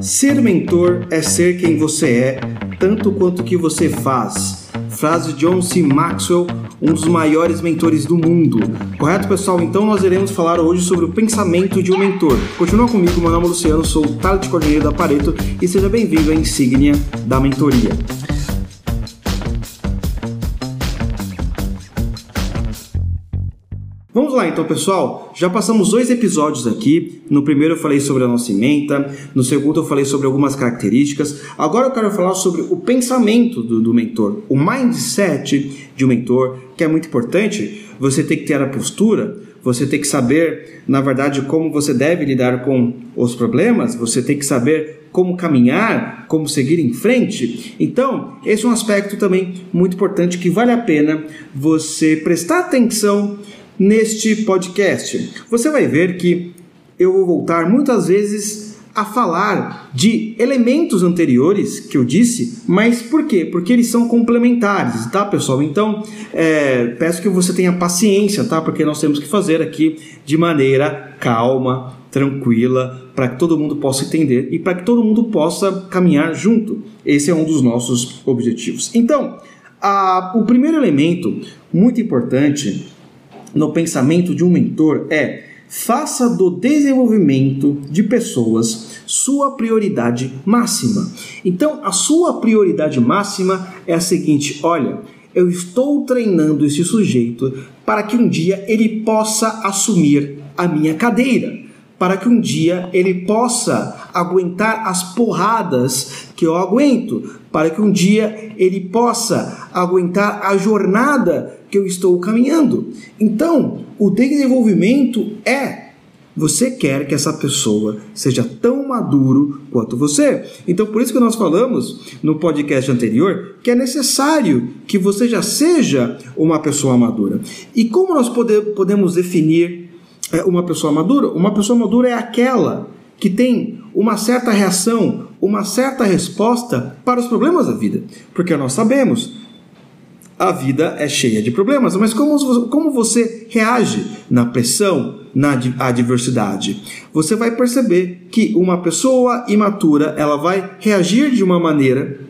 Ser mentor é ser quem você é, tanto quanto o que você faz. Frase de John C. Maxwell, um dos maiores mentores do mundo. Correto, pessoal? Então nós iremos falar hoje sobre o pensamento de um mentor. Continua comigo, meu nome é Luciano, sou o Talent Coordenador da Pareto e seja bem-vindo à insígnia da mentoria. Então, pessoal. Já passamos dois episódios aqui. No primeiro eu falei sobre a nossa ementa, no segundo eu falei sobre algumas características. Agora eu quero falar sobre o pensamento do, do mentor, o mindset de um mentor, que é muito importante. Você tem que ter a postura, você tem que saber, na verdade, como você deve lidar com os problemas, você tem que saber como caminhar, como seguir em frente. Então, esse é um aspecto também muito importante que vale a pena você prestar atenção neste podcast. Você vai ver que eu vou voltar muitas vezes a falar de elementos anteriores que eu disse, mas por quê? Porque eles são complementares, tá, pessoal? Então, é, peço que você tenha paciência, tá? Porque nós temos que fazer aqui de maneira calma, tranquila, para que todo mundo possa entender e para que todo mundo possa caminhar junto. Esse é um dos nossos objetivos. Então, a, o primeiro elemento muito importante no pensamento de um mentor é faça do desenvolvimento de pessoas sua prioridade máxima. Então, a sua prioridade máxima é a seguinte: olha, eu estou treinando esse sujeito para que um dia ele possa assumir a minha cadeira, para que um dia ele possa aguentar as porradas que eu aguento, para que um dia ele possa aguentar a jornada que eu estou caminhando. Então, o desenvolvimento é você quer que essa pessoa seja tão maduro quanto você. Então, por isso que nós falamos no podcast anterior que é necessário que você já seja uma pessoa madura. E como nós pode, podemos definir é, uma pessoa madura? Uma pessoa madura é aquela que tem uma certa reação, uma certa resposta para os problemas da vida. Porque nós sabemos a vida é cheia de problemas, mas como, como você reage na pressão, na adversidade? Você vai perceber que uma pessoa imatura ela vai reagir de uma maneira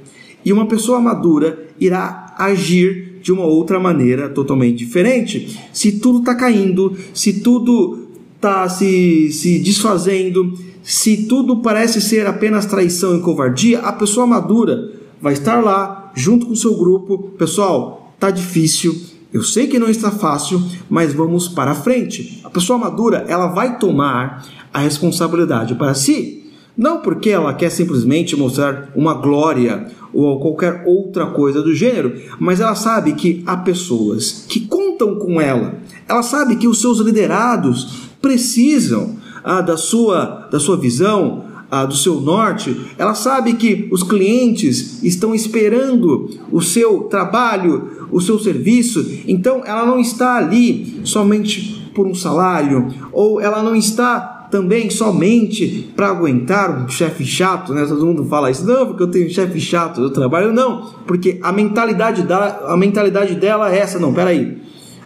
e uma pessoa madura irá agir de uma outra maneira totalmente diferente. Se tudo está caindo, se tudo está se, se desfazendo, se tudo parece ser apenas traição e covardia, a pessoa madura vai estar lá junto com o seu grupo. Pessoal, tá difícil, eu sei que não está fácil, mas vamos para frente. A pessoa madura, ela vai tomar a responsabilidade para si. Não porque ela quer simplesmente mostrar uma glória ou qualquer outra coisa do gênero, mas ela sabe que há pessoas que contam com ela. Ela sabe que os seus liderados precisam ah, da, sua, da sua visão, ah, do seu norte, ela sabe que os clientes estão esperando o seu trabalho, o seu serviço, então ela não está ali somente por um salário, ou ela não está também somente para aguentar um chefe chato, né? Todo mundo fala isso, não, porque eu tenho um chefe chato, eu trabalho, não, porque a mentalidade dela, a mentalidade dela é essa, não, peraí.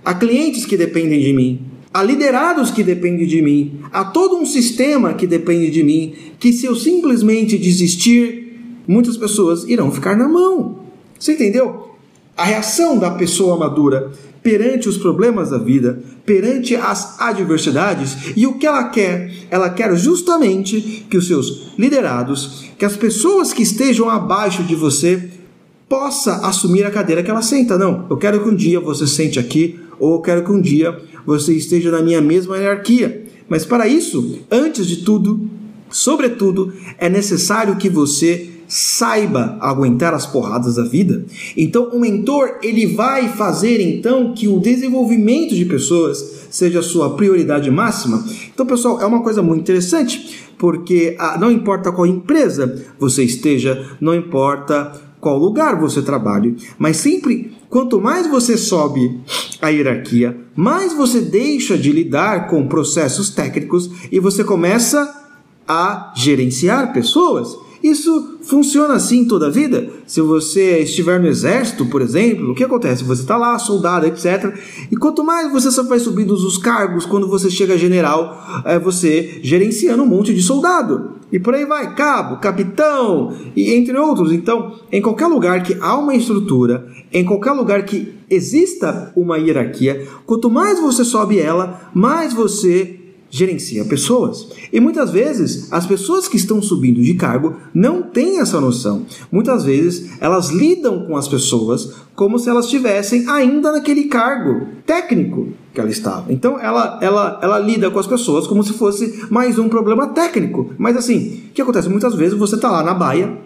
Há clientes que dependem de mim, há liderados que dependem de mim, há todo um sistema que depende de mim, que se eu simplesmente desistir, muitas pessoas irão ficar na mão. Você entendeu? A reação da pessoa madura perante os problemas da vida, perante as adversidades, e o que ela quer? Ela quer justamente que os seus liderados, que as pessoas que estejam abaixo de você, possa assumir a cadeira que ela senta. Não, eu quero que um dia você sente aqui, ou quero que um dia você esteja na minha mesma hierarquia. Mas para isso, antes de tudo, sobretudo, é necessário que você saiba aguentar as porradas da vida. Então, o mentor ele vai fazer então que o desenvolvimento de pessoas seja a sua prioridade máxima. Então, pessoal, é uma coisa muito interessante, porque ah, não importa qual empresa você esteja, não importa qual lugar você trabalhe, mas sempre quanto mais você sobe a hierarquia, mais você deixa de lidar com processos técnicos e você começa a gerenciar pessoas. Isso funciona assim toda a vida. Se você estiver no exército, por exemplo, o que acontece? Você está lá, soldado, etc. E quanto mais você vai subindo os cargos, quando você chega a general, é você gerenciando um monte de soldado. e por aí vai, cabo, capitão e entre outros. Então, em qualquer lugar que há uma estrutura, em qualquer lugar que exista uma hierarquia, quanto mais você sobe ela, mais você gerencia pessoas. E muitas vezes as pessoas que estão subindo de cargo não têm essa noção. Muitas vezes elas lidam com as pessoas como se elas estivessem ainda naquele cargo técnico que ela estava. Então ela, ela, ela lida com as pessoas como se fosse mais um problema técnico. Mas assim, o que acontece? Muitas vezes você está lá na baia,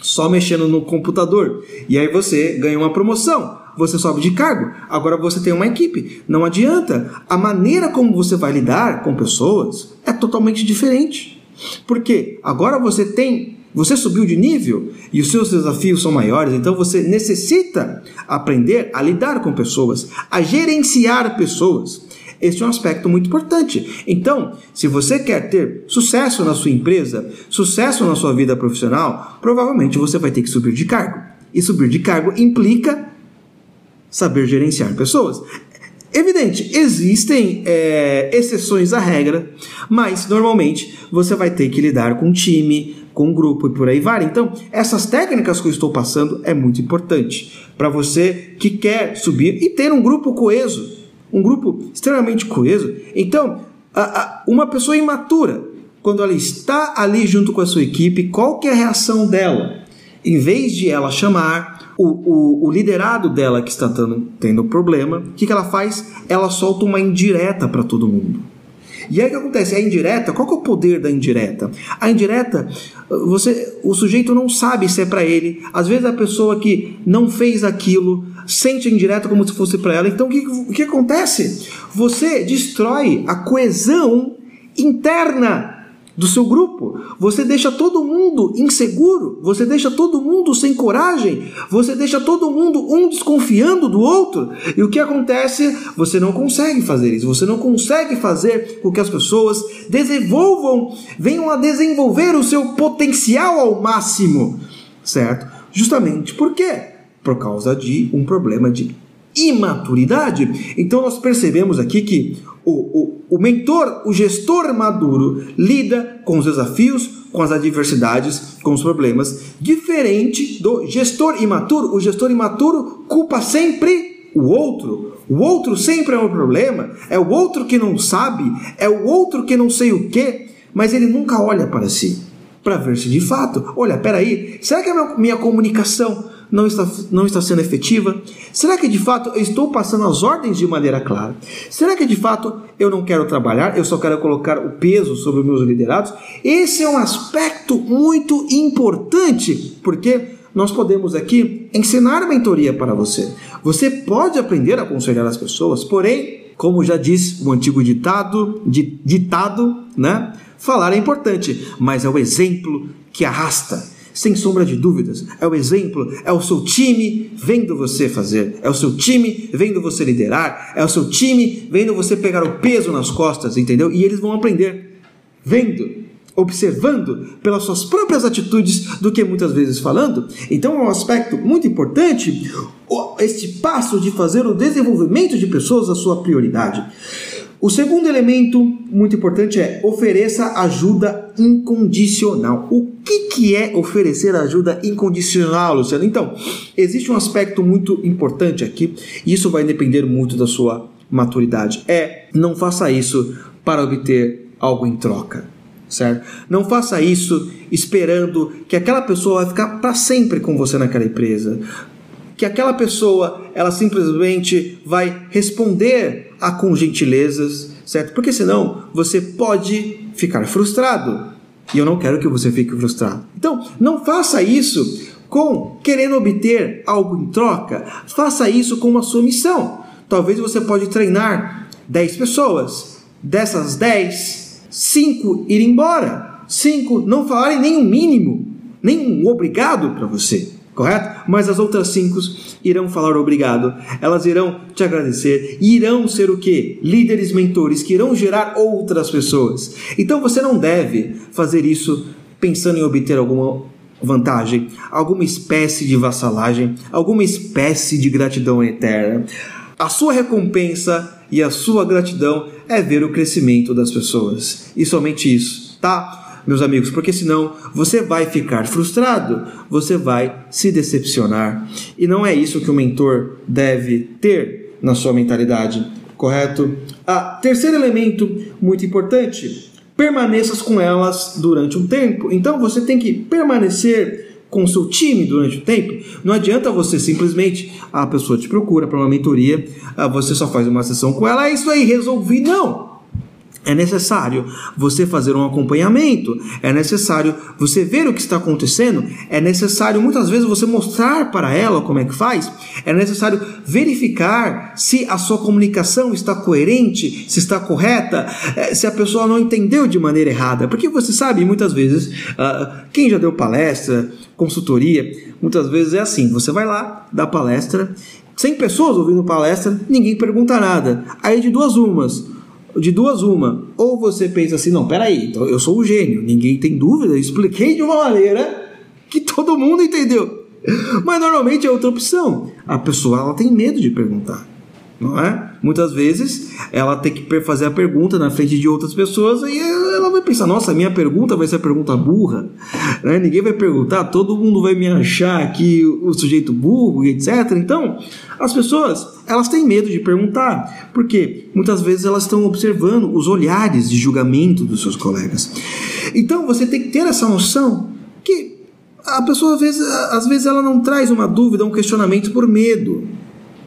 só mexendo no computador, e aí você ganha uma promoção você sobe de cargo, agora você tem uma equipe. Não adianta. A maneira como você vai lidar com pessoas é totalmente diferente. Porque agora você tem, você subiu de nível e os seus desafios são maiores, então você necessita aprender a lidar com pessoas, a gerenciar pessoas. Este é um aspecto muito importante. Então, se você quer ter sucesso na sua empresa, sucesso na sua vida profissional, provavelmente você vai ter que subir de cargo. E subir de cargo implica saber gerenciar pessoas. Evidente, existem é, exceções à regra, mas normalmente você vai ter que lidar com time, com grupo e por aí vai. Então, essas técnicas que eu estou passando é muito importante para você que quer subir e ter um grupo coeso, um grupo extremamente coeso. Então, a, a, uma pessoa imatura, quando ela está ali junto com a sua equipe, qual que é a reação dela? Em vez de ela chamar, o, o, o liderado dela que está tendo, tendo problema, o que, que ela faz? Ela solta uma indireta para todo mundo. E aí o que acontece? A indireta, qual que é o poder da indireta? A indireta, você, o sujeito não sabe se é para ele. Às vezes a pessoa que não fez aquilo sente a indireta como se fosse para ela. Então o que, o que acontece? Você destrói a coesão interna do seu grupo. Você deixa todo mundo inseguro, você deixa todo mundo sem coragem, você deixa todo mundo um desconfiando do outro. E o que acontece? Você não consegue fazer isso. Você não consegue fazer com que as pessoas desenvolvam, venham a desenvolver o seu potencial ao máximo, certo? Justamente por quê? Por causa de um problema de imaturidade. Então nós percebemos aqui que o, o, o mentor, o gestor maduro, lida com os desafios, com as adversidades, com os problemas, diferente do gestor imaturo. O gestor imaturo culpa sempre o outro. O outro sempre é um problema, é o outro que não sabe, é o outro que não sei o que, mas ele nunca olha para si para ver se de fato, olha, peraí, será que a minha, minha comunicação não está, não está sendo efetiva? Será que de fato eu estou passando as ordens de maneira clara? Será que de fato eu não quero trabalhar, eu só quero colocar o peso sobre os meus liderados? Esse é um aspecto muito importante, porque nós podemos aqui ensinar mentoria para você. Você pode aprender a aconselhar as pessoas, porém, como já disse o antigo ditado, ditado, né? Falar é importante, mas é o exemplo que arrasta sem sombra de dúvidas. É o exemplo, é o seu time vendo você fazer, é o seu time vendo você liderar, é o seu time vendo você pegar o peso nas costas, entendeu? E eles vão aprender vendo, observando pelas suas próprias atitudes do que muitas vezes falando. Então é um aspecto muito importante este passo de fazer o desenvolvimento de pessoas a sua prioridade. O segundo elemento muito importante é ofereça ajuda incondicional. O que, que é oferecer ajuda incondicional, Luciano? Então, existe um aspecto muito importante aqui, e isso vai depender muito da sua maturidade. É não faça isso para obter algo em troca. Certo? Não faça isso esperando que aquela pessoa vai ficar para sempre com você naquela empresa que aquela pessoa ela simplesmente vai responder a com gentilezas, certo? Porque senão você pode ficar frustrado. E eu não quero que você fique frustrado. Então, não faça isso com querendo obter algo em troca. Faça isso com a sua missão. Talvez você pode treinar 10 pessoas. Dessas 10, 5 ir embora. 5 não falarem nem um mínimo, nem um obrigado para você correto? Mas as outras cinco irão falar obrigado, elas irão te agradecer e irão ser o que? Líderes mentores que irão gerar outras pessoas. Então você não deve fazer isso pensando em obter alguma vantagem, alguma espécie de vassalagem, alguma espécie de gratidão eterna. A sua recompensa e a sua gratidão é ver o crescimento das pessoas. E somente isso, tá? Meus amigos, porque senão você vai ficar frustrado, você vai se decepcionar. E não é isso que o mentor deve ter na sua mentalidade, correto? Ah, terceiro elemento muito importante: permaneças com elas durante um tempo. Então você tem que permanecer com o seu time durante o tempo. Não adianta você simplesmente a pessoa te procura para uma mentoria, ah, você só faz uma sessão com ela, é isso aí, resolvi. Não. É necessário você fazer um acompanhamento, é necessário você ver o que está acontecendo, é necessário muitas vezes você mostrar para ela como é que faz, é necessário verificar se a sua comunicação está coerente, se está correta, eh, se a pessoa não entendeu de maneira errada. Porque você sabe, muitas vezes, ah, quem já deu palestra, consultoria, muitas vezes é assim: você vai lá, dá palestra, 100 pessoas ouvindo palestra, ninguém pergunta nada. Aí de duas umas de duas uma. Ou você pensa assim, não, peraí, então eu sou o gênio, ninguém tem dúvida, expliquei de uma maneira que todo mundo entendeu. Mas normalmente é outra opção. A pessoa ela tem medo de perguntar não é? Muitas vezes ela tem que fazer a pergunta na frente de outras pessoas e vai pensar: nossa, minha pergunta vai ser a pergunta burra, né? ninguém vai perguntar, todo mundo vai me achar aqui o sujeito burro, etc. Então, as pessoas elas têm medo de perguntar, porque muitas vezes elas estão observando os olhares de julgamento dos seus colegas. Então, você tem que ter essa noção que a pessoa às vezes, às vezes ela não traz uma dúvida, um questionamento por medo,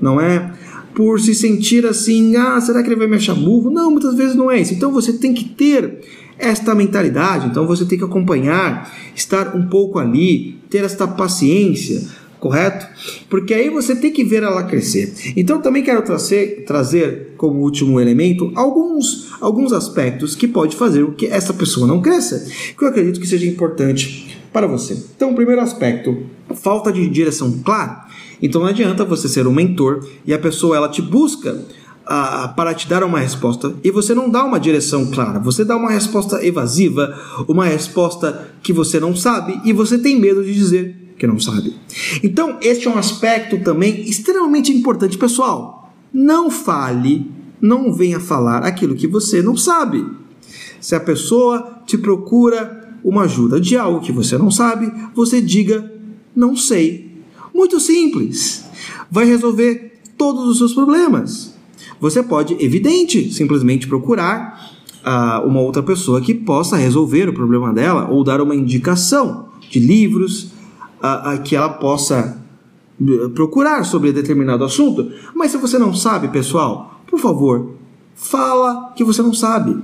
não é? Por se sentir assim, ah, será que ele vai me achar burro? Não, muitas vezes não é isso. Então você tem que ter esta mentalidade, então você tem que acompanhar, estar um pouco ali, ter esta paciência, correto? Porque aí você tem que ver ela crescer. Então também quero trazer, trazer como último elemento alguns, alguns aspectos que pode fazer com que essa pessoa não cresça, que eu acredito que seja importante para você. Então, primeiro aspecto, falta de direção clara. Então não adianta você ser um mentor e a pessoa ela te busca ah, para te dar uma resposta e você não dá uma direção clara, você dá uma resposta evasiva, uma resposta que você não sabe e você tem medo de dizer que não sabe. Então, este é um aspecto também extremamente importante, pessoal. Não fale, não venha falar aquilo que você não sabe. Se a pessoa te procura uma ajuda de algo que você não sabe, você diga não sei muito simples. Vai resolver todos os seus problemas. Você pode, evidente, simplesmente procurar uh, uma outra pessoa que possa resolver o problema dela ou dar uma indicação de livros uh, uh, que ela possa procurar sobre determinado assunto. Mas se você não sabe, pessoal, por favor, fala que você não sabe.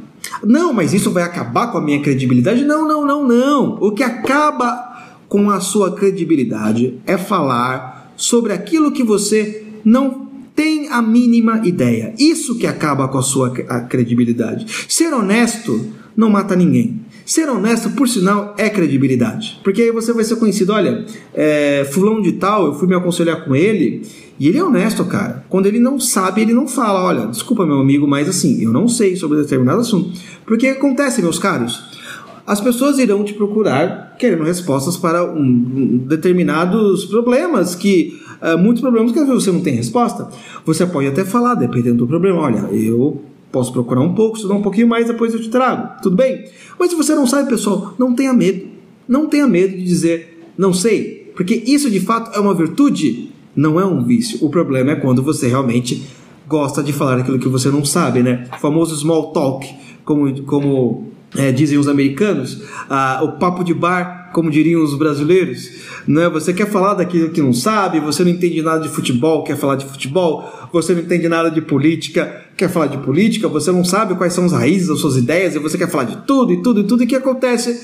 Não, mas isso vai acabar com a minha credibilidade? Não, não, não, não. O que acaba com a sua credibilidade é falar sobre aquilo que você não tem a mínima ideia. Isso que acaba com a sua credibilidade. Ser honesto não mata ninguém. Ser honesto, por sinal, é credibilidade. Porque aí você vai ser conhecido. Olha, é, fulano de tal, eu fui me aconselhar com ele e ele é honesto, cara. Quando ele não sabe, ele não fala. Olha, desculpa, meu amigo, mas assim, eu não sei sobre determinado assunto. Porque acontece, meus caros as pessoas irão te procurar querendo respostas para um, um, determinados problemas que uh, muitos problemas que às vezes você não tem resposta. Você pode até falar, dependendo do problema, olha, eu posso procurar um pouco, estudar um pouquinho mais, depois eu te trago. Tudo bem? Mas se você não sabe, pessoal, não tenha medo. Não tenha medo de dizer não sei, porque isso de fato é uma virtude, não é um vício. O problema é quando você realmente gosta de falar aquilo que você não sabe, né? O famoso small talk, como, como é, dizem os americanos, o papo de bar, como diriam os brasileiros, né? Você quer falar daquilo que não sabe, você não entende nada de futebol, quer falar de futebol, você não entende nada de política, quer falar de política, você não sabe quais são as raízes das suas ideias e você quer falar de tudo e tudo e tudo, e que acontece?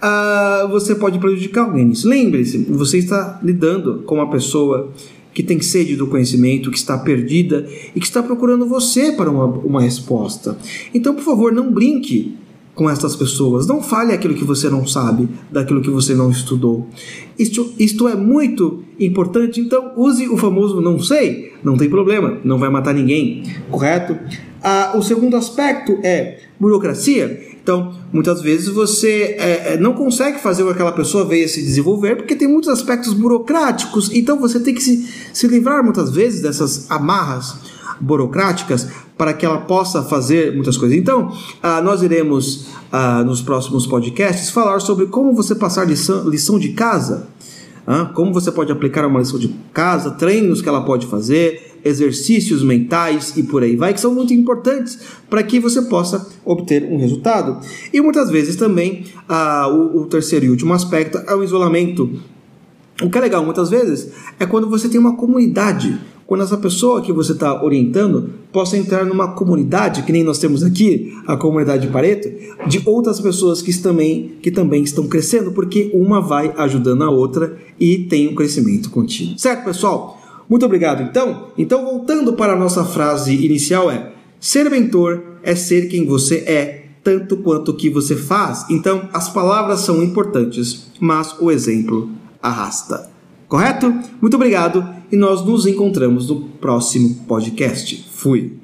Ah, você pode prejudicar alguém nisso. Lembre-se, você está lidando com uma pessoa que tem sede do conhecimento, que está perdida e que está procurando você para uma, uma resposta. Então, por favor, não brinque com essas pessoas. Não fale aquilo que você não sabe, daquilo que você não estudou. Isto, isto é muito importante, então use o famoso não sei, não tem problema, não vai matar ninguém, correto? Ah, o segundo aspecto é burocracia. Então, muitas vezes você é, é não consegue fazer com que aquela pessoa venha se desenvolver porque tem muitos aspectos burocráticos. Então, você tem que se, se livrar muitas vezes dessas amarras burocráticas para que ela possa fazer muitas coisas. Então, ah, nós iremos ah, nos próximos podcasts falar sobre como você passar lição, lição de casa, como você pode aplicar uma lição de casa, treinos que ela pode fazer, exercícios mentais e por aí vai, que são muito importantes para que você possa obter um resultado. E muitas vezes também ah, o, o terceiro e último aspecto é o isolamento. O que é legal muitas vezes é quando você tem uma comunidade quando essa pessoa que você está orientando possa entrar numa comunidade, que nem nós temos aqui, a comunidade de Pareto, de outras pessoas que também, que também estão crescendo, porque uma vai ajudando a outra e tem um crescimento contínuo. Certo, pessoal? Muito obrigado. Então, então voltando para a nossa frase inicial é: ser mentor é ser quem você é, tanto quanto o que você faz. Então, as palavras são importantes, mas o exemplo arrasta. Correto? Muito obrigado e nós nos encontramos no próximo podcast. Fui.